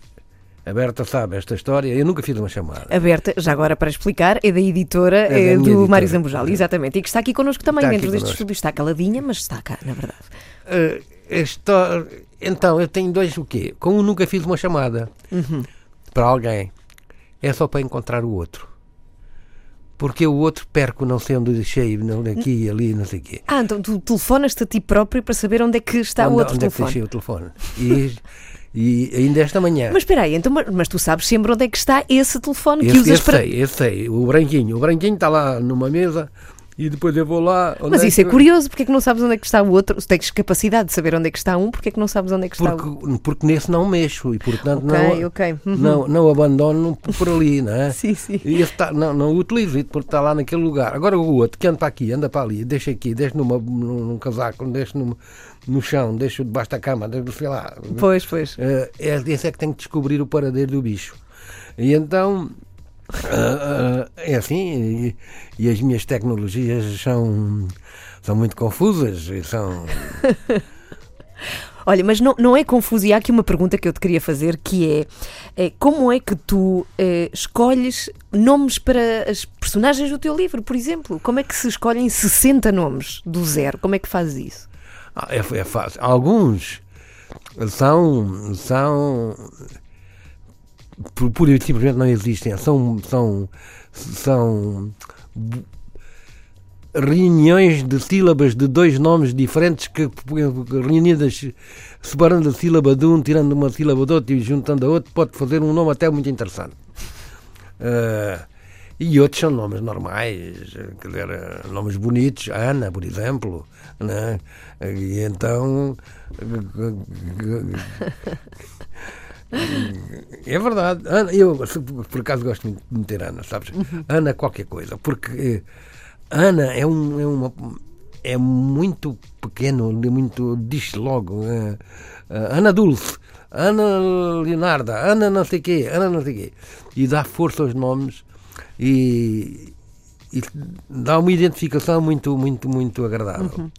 a Berta sabe esta história, eu nunca fiz uma chamada. A Berta, já agora para explicar, é da editora é é do editora. Mário Zambujal, exatamente, e que está aqui connosco também, Está dentro deste connosco. estúdio. Está caladinha, mas está cá, na verdade. Uh, esta- então, eu tenho dois o quê? Com um nunca fiz uma chamada Uhum. para alguém. É só para encontrar o outro. Porque o outro perco, não sei onde deixei, não, aqui e ali, não sei o quê. Ah, então tu telefonas-te a ti próprio para saber onde é que está onde, o outro onde é que telefone. deixei o telefone? E, e ainda esta manhã. Mas espera aí, então, mas, tu sabes sempre onde é que está esse telefone que Esse, usas esse para. sei, esse sei, o branquinho. O branquinho está lá numa mesa e depois eu vou lá. Mas isso é que- curioso, porque é que não sabes onde é que está o outro? Se tens capacidade de saber onde é que está um, porque é que não sabes onde é que está o Porque, porque nesse não mexo e portanto Ok, não, ok. Uhum. não, não abandono por ali, não é? Sim, sim. E esse tá, não, não o utilizo porque está lá naquele lugar. Agora o outro que anda para aqui, anda para ali, deixa aqui, deixa numa, num, num casaco, deixa numa, no chão, deixa debaixo da cama, deixa, sei lá. Pois, pois. É, esse é que tem que descobrir o paradeiro do bicho. E então. Ah, ah, é assim, e, e as minhas tecnologias são, são muito confusas e são. Olha, mas não, não é confuso. E há aqui uma pergunta que eu te queria fazer que é, é como é que tu eh, escolhes nomes para as personagens do teu livro, por exemplo? Como é que se escolhem 60 nomes do zero? Como é que fazes isso? Ah, É, é fácil. Alguns são. são pura e simplesmente não existem. São. são, são reuniões de sílabas de dois nomes diferentes que reunidas separando a sílaba de um, tirando uma sílaba do outro e juntando a outro, pode fazer um nome até muito interessante. Ah, e outros são nomes normais, quer dizer, nomes bonitos, Ana, por exemplo, né? E então. É verdade. Ana, eu, por acaso, gosto muito de meter Ana, sabes? Ana, qualquer coisa, porque eh, Ana é, um, é, uma, é muito pequeno, muito. diz logo. eh, Ana Dulce, Ana Leonarda, Ana não sei quê, Ana não sei quê. E dá força aos nomes e, e dá uma identificação muito, muito, muito agradável.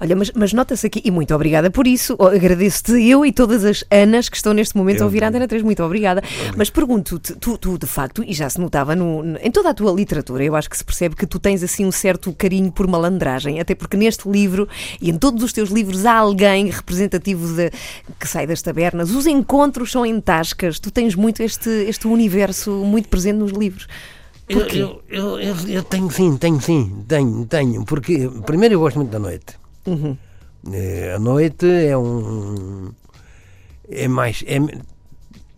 Olha, mas, mas nota-se aqui, e muito obrigada por isso, oh, agradeço-te eu e todas as Anas que estão neste momento a ouvir a Antena 3, muito obrigada. Mas pergunto-te, tu, tu, de facto, e já se notava no- em toda a tua literatura, eu acho que se percebe que tu tens assim um certo carinho por malandragem, até porque neste livro e em todos os teus livros há alguém representativo de, que sai das tabernas, os encontros são em tascas, tu tens muito este, este universo muito presente nos livros. Eu, eu, eu, eu, eu tenho sim, tenho sim, tenho, tenho. Porque, primeiro, eu gosto muito da noite. Eh, a noite é um. É mais. É,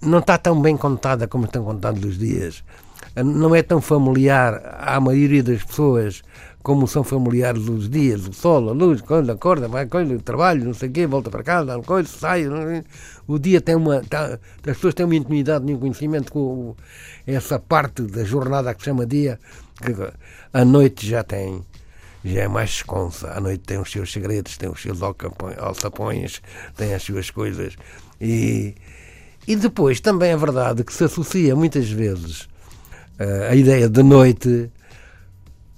não está tão bem contada como estão contados os dias. Não é tão familiar à maioria das pessoas como são familiares os dias, o sol, a luz, coisa, acorda, vai, coisa, trabalho, não sei o quê, volta para casa, dá coisa, sai. não é? O dia tem uma. tá- as pessoas têm uma intimidade um conhecimento com essa parte da jornada que se chama dia, que a noite já tem já é mais esconsa. A noite tem os seus segredos, tem os seus alçapões, tem as suas coisas. E, e depois também é verdade que se associa muitas vezes eh, a ideia de noite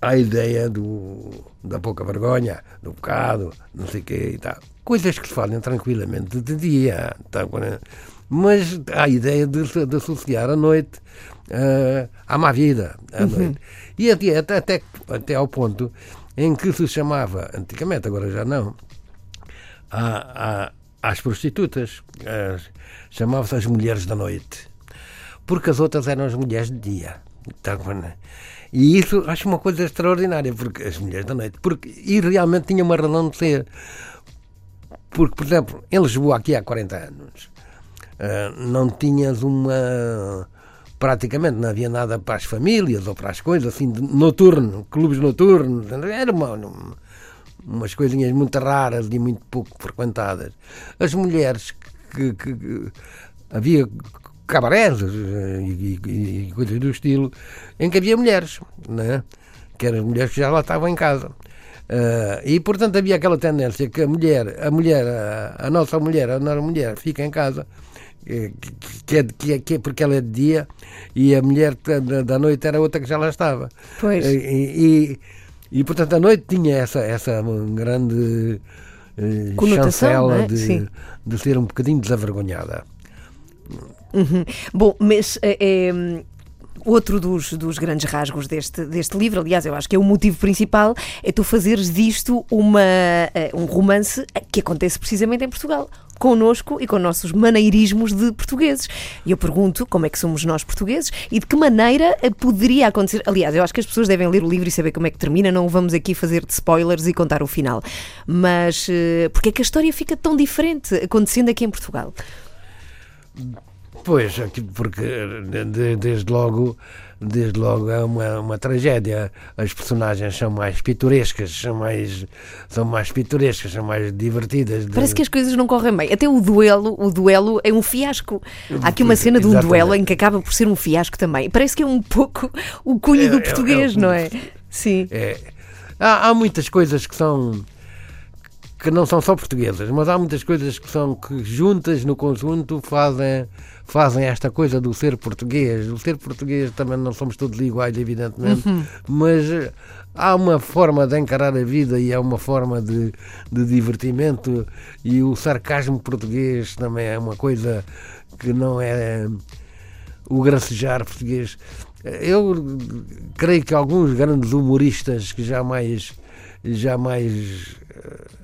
à ideia do, da pouca vergonha, do pecado, não sei o quê e tal. Coisas que se fazem tranquilamente de dia. tá? Mas há a ideia de, de associar a noite eh, à má vida. À noite. E até, até, até ao ponto em que se chamava, antigamente, agora já não, à- à- às prostitutas, as- chamava-se as mulheres da noite, porque as outras eram as mulheres de dia. Bom? E isso acho uma coisa extraordinária, porque as mulheres da noite, porque, e realmente tinha uma razão de ser. Porque, por exemplo, em Lisboa, aqui há 40 anos, ah, não tinhas uma. Praticamente não havia nada para as famílias ou para as coisas, assim, de noturno, clubes noturnos. Era uma, uma- umas coisinhas muito raras e muito pouco frequentadas. As mulheres que. que- que- havia cabarés eh, e, e- e coisas do estilo em que havia mulheres, né? que eram mulheres que já lá estavam em casa. Ah, e portanto havia aquela tendência que a mulher, a mulher, a, a nossa mulher, a nossa mulher fica em casa, que, que é, que é- que é porque ela é de dia, e a mulher da, noite era outra que já lá estava. Pois. Eh, E, e, e, portanto a noite tinha essa, essa grande eh, chancela é? de, de ser um bocadinho desavergonhada. Uhum. Bom, mas é, outro dos, dos grandes rasgos deste, deste livro, aliás, eu acho que é o motivo principal, é tu fazeres disto uma, eh, um romance que acontece precisamente em Portugal. Connosco e com nossos maneirismos de portugueses. E eu pergunto como é que somos nós portugueses e de que maneira eh, poderia acontecer. Aliás, eu acho que as pessoas devem ler o livro e saber como é que termina, não vamos aqui fazer de spoilers e contar o final. Mas eh, porque é que a história fica tão diferente acontecendo aqui em Portugal? Pois, porque de- desde logo, desde logo é uma, uma tragédia. As personagens são mais pitorescas, são mais, são mais pitorescas, são mais divertidas. de- Parece que as coisas não correm bem. Até o duelo, o duelo é um fiasco. Há aqui uma cena de um Exatamente. duelo em que acaba por ser um fiasco também. Parece que é um pouco o cunho É- do é- português, é- não é? Sim. É, há, há muitas coisas que são que não são só portuguesas, mas há muitas coisas que são que juntas no conjunto fazem fazem esta coisa do ser português. O ser português também não somos todos iguais, evidentemente, mas eh, há uma forma de encarar a vida e há uma forma de, de divertimento e o sarcasmo português também é uma coisa que não é o gracejar português. Eu creio que alguns grandes humoristas que jamais, jamais eh,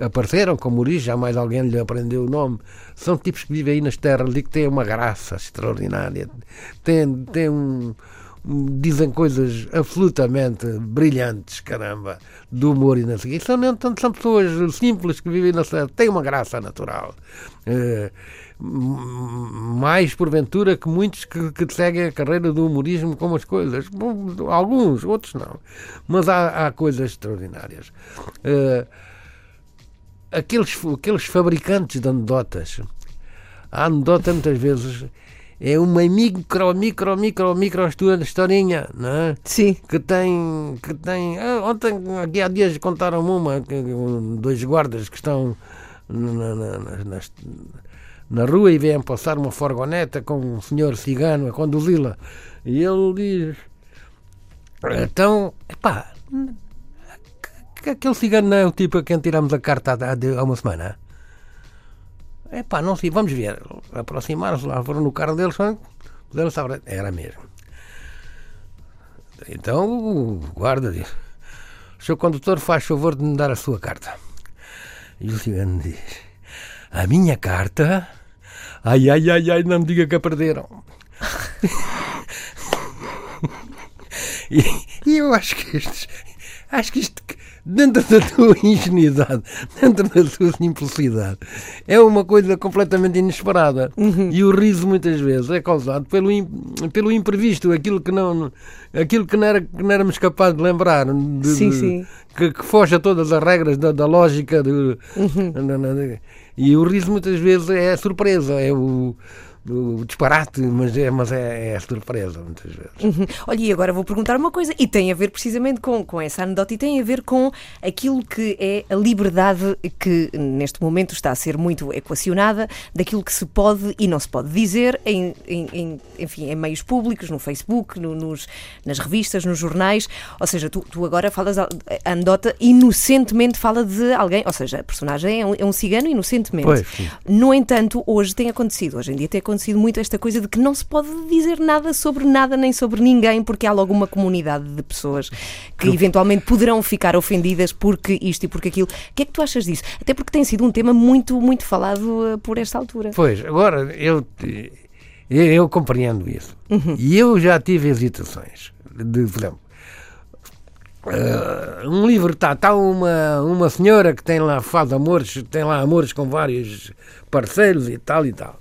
apareceram como humoristas, jamais alguém lhe aprendeu o nome, são tipos que vivem aí nas terras e que têm uma graça extraordinária. Têm, têm um, dizem coisas absolutamente brilhantes, caramba, do humor e não sei. São, tanto, são pessoas simples que vivem na terra, têm uma graça natural. Eh, mais porventura que muitos que, que seguem a carreira do humorismo como as coisas. Alguns, outros não. Mas há, há coisas extraordinárias. Eh, aqueles, aqueles fabricantes de anedotas. A anedota muitas vezes é uma micro, micro, micro, micro historinha, não é? Sim. que tem que tem ah, ontem aqui há dias contaram-me uma um, dois guardas que estão na, na, na, na rua e vêm passar uma furgoneta com um senhor cigano a conduzi-la e ele diz então epá que aquele cigano não é o tipo a quem tiramos a carta há, há uma semana? É pá, não sei, vamos ver. Aproximaram-se lá, foram no carro deles, puderam saber. Era mesmo. Então o guarda disse: O seu condutor faz favor de me dar a sua carta. E o cigano diz: A minha carta? Ai, ai, ai, ai, não me diga que a perderam. e, e eu acho que estes. Acho que isto dentro da tua ingenuidade, dentro da tua simplicidade, é uma coisa completamente inesperada. Uhum. E o riso muitas vezes é causado pelo, pelo imprevisto, aquilo que não, aquilo que não, era, que não éramos capazes de lembrar, de, sim, de, sim. Que, que, foge a todas as regras da, da lógica. De, uhum. E o riso muitas vezes é a surpresa, é o o disparate, mas é, mas é, é surpresa muitas vezes. Uhum. Olha, e agora vou perguntar uma coisa, e tem a ver precisamente com, com essa anedota, e tem a ver com aquilo que é a liberdade que neste momento está a ser muito equacionada, daquilo que se pode e não se pode dizer em, em, em enfim, em meios públicos, no Facebook, no, nos, nas revistas, nos jornais. Ou seja, tu, tu agora falas, a anedota inocentemente fala de alguém, ou seja, a personagem é um, é um cigano inocentemente. Pois, no entanto, hoje tem acontecido, hoje em dia tem acontecido acontecido muito esta coisa de que não se pode dizer nada sobre nada nem sobre ninguém, porque há logo uma comunidade de pessoas que eventualmente poderão ficar ofendidas porque isto e porque aquilo. O que é que tu achas disso? Até porque tem sido um tema muito, muito falado uh, por esta altura. Pois, agora eu, eu, eu compreendo isso. Uhum. E eu já tive hesitações. De, por exemplo, Uh, um livro está tá uma, uma senhora que tem lá faz amores tem lá amores com vários parceiros e tal e tal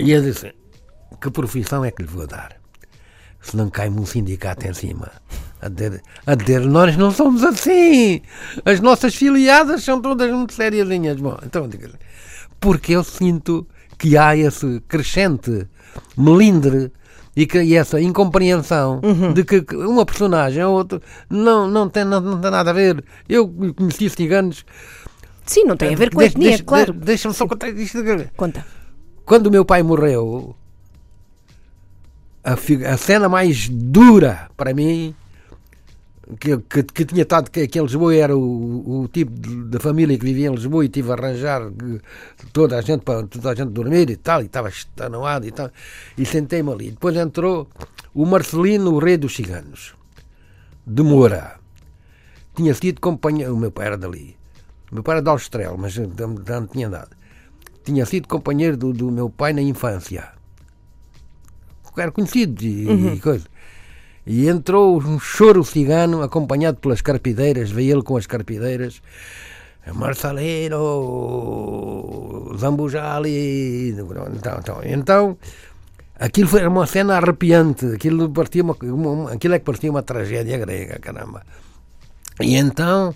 e eu disse: que profissão é que lhe vou dar? Se não cai-me um sindicato em cima. A dizer, a dizer, nós não somos assim. As nossas filiadas são todas muito sériasinhas. Bom, então, porque eu sinto que há esse crescente melindre e, que, e essa incompreensão uhum. de que uma personagem ou outra não, não, tem, não, não tem nada a ver. Eu conheci ciganos. Sim, não tem a ver com a etnia, claro. Deixa-me só contar isto. Conta. Quando meu pai morreu, a, a cena mais dura para mim que, que, que, tinha estado que em Lisboa era o, o tipo da família que vivia em Lisboa e tive a arranjar toda a gente para toda a gente dormir e tal, e estava estanuado e tal, e sentei-me ali. Depois entrou o Marcelino, o rei dos ciganos, de Moura. Tinha sido companheiro, o meu pai era dali. O meu pai era de Alstrel, mas não tinha andado tinha sido companheiro do, do meu pai na infância. Era conhecido e, uhum. e coisa. E entrou um choro cigano acompanhado pelas carpideiras, veio ele com as carpideiras. Marcelino, Zambujali. Então, então, então aquilo foi uma cena arrepiante. Aquilo, partia uma, uma, aquilo é que parecia uma tragédia grega, caramba. E então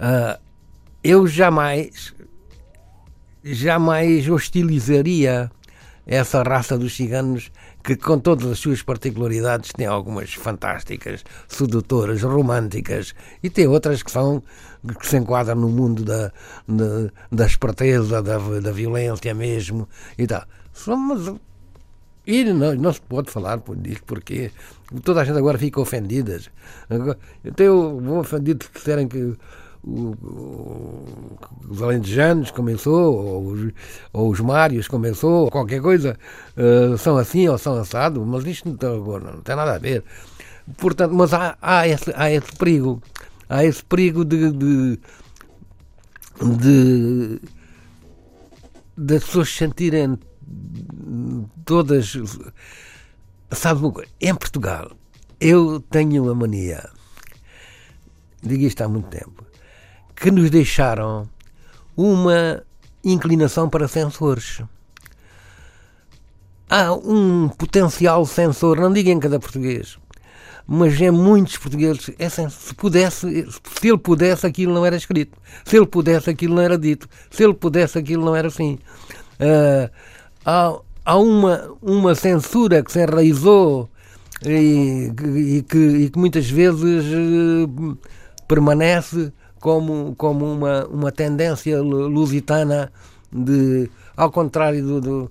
uh, eu jamais jamais hostilizaria essa raça dos ciganos que, com todas as suas particularidades, tem algumas fantásticas, sedutoras, românticas e tem outras que são que se enquadram no mundo da, da, da esperteza, da, da violência mesmo e tal. Somos, e não, não se pode falar por isso, porque toda a gente agora fica ofendida. Então eu vou ofendido se disserem que o, o, os alentejanos começou, ou os, ou os Mários começou, ou qualquer coisa, uh, são assim ou são assado, mas isto não tem, não tem nada a ver. Portanto, mas há, há, esse, há esse perigo, há esse perigo de, de, de das pessoas sentirem todas. Sabe, em Portugal, eu tenho uma mania, digo isto há muito tempo, que nos deixaram uma inclinação para sensores. Há um potencial sensor, não digo em cada português, mas em muitos portugueses, é se pudesse, se ele pudesse, aquilo não era escrito. Se ele pudesse, aquilo não era dito. Se ele pudesse, aquilo não era assim. Uh, há, há uma, uma censura que se enraizou e, e, que, e que, muitas vezes uh, permanece como, como uma, uma tendência lusitana de, ao contrário do, do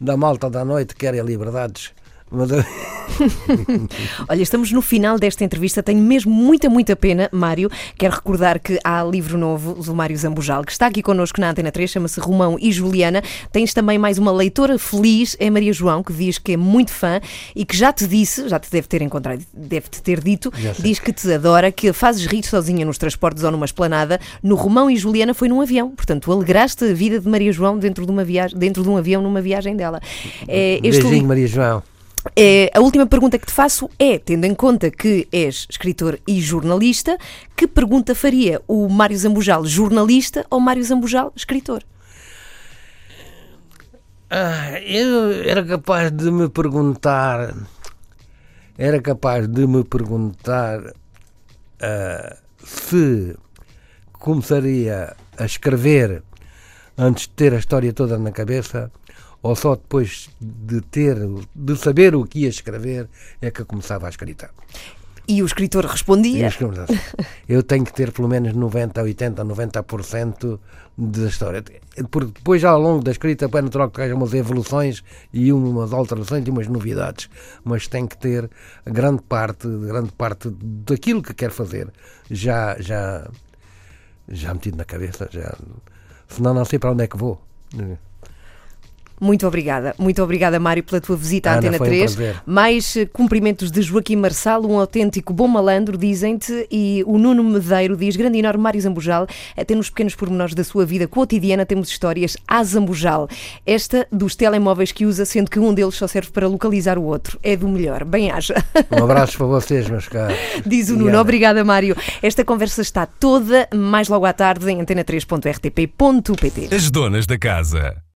da malta da noite, que querem liberdades. Olha, estamos no final desta entrevista. Tenho mesmo muita, muita pena, Mário. Quero recordar que há livro novo do Mário Zambujal, que está aqui connosco na Antena 3, chama-se Romão e Juliana. Tens também mais uma leitora feliz, é Maria João, que diz que é muito fã e que já te disse, já te deve ter encontrado, deve-te ter dito, diz que te adora, que fazes rir sozinha nos transportes ou numa esplanada. No Romão e Juliana foi num avião. Portanto, alegraste a vida de Maria João dentro de, uma viagem, dentro de um avião, numa viagem dela. É, este Beijinho, livro- Maria João. É, a última pergunta que te faço é, tendo em conta que és escritor e jornalista, que pergunta faria o Mário Zambujal jornalista ou Mário Zambujal escritor? Ah, eu era capaz de me perguntar. Era capaz de me perguntar ah, se começaria a escrever antes de ter a história toda na cabeça ou só depois de ter, de saber o que ia escrever é que começava a escrita. E o escritor respondia: eu escrevo Eu tenho que ter pelo menos 90, 80, 90% da história. Porque depois, ao longo da escrita, é natural que haja umas evoluções e umas alterações e umas novidades. Mas tem que ter grande parte, grande parte daquilo que quer fazer já, já, já metido na cabeça. Já, senão não sei para onde é que vou. Muito obrigada, muito obrigada, Mário, pela tua visita à Ana, Antena foi um 3. prazer. Mais eh, cumprimentos de Joaquim Marçal, um autêntico bom malandro, dizem-te. E o Nuno Medeiro diz: Grande e enorme Mário Zambujal, até nos pequenos pormenores da sua vida cotidiana temos histórias a Zambujal. Esta dos telemóveis que usa, sendo que um deles só serve para localizar o outro. É do melhor. Bem haja. Um abraço para vocês, meus caros. Diz o Nuno. Ana. Obrigada, Mário. Esta conversa está toda mais logo à tarde em antena3.rtp.pt. As donas da casa.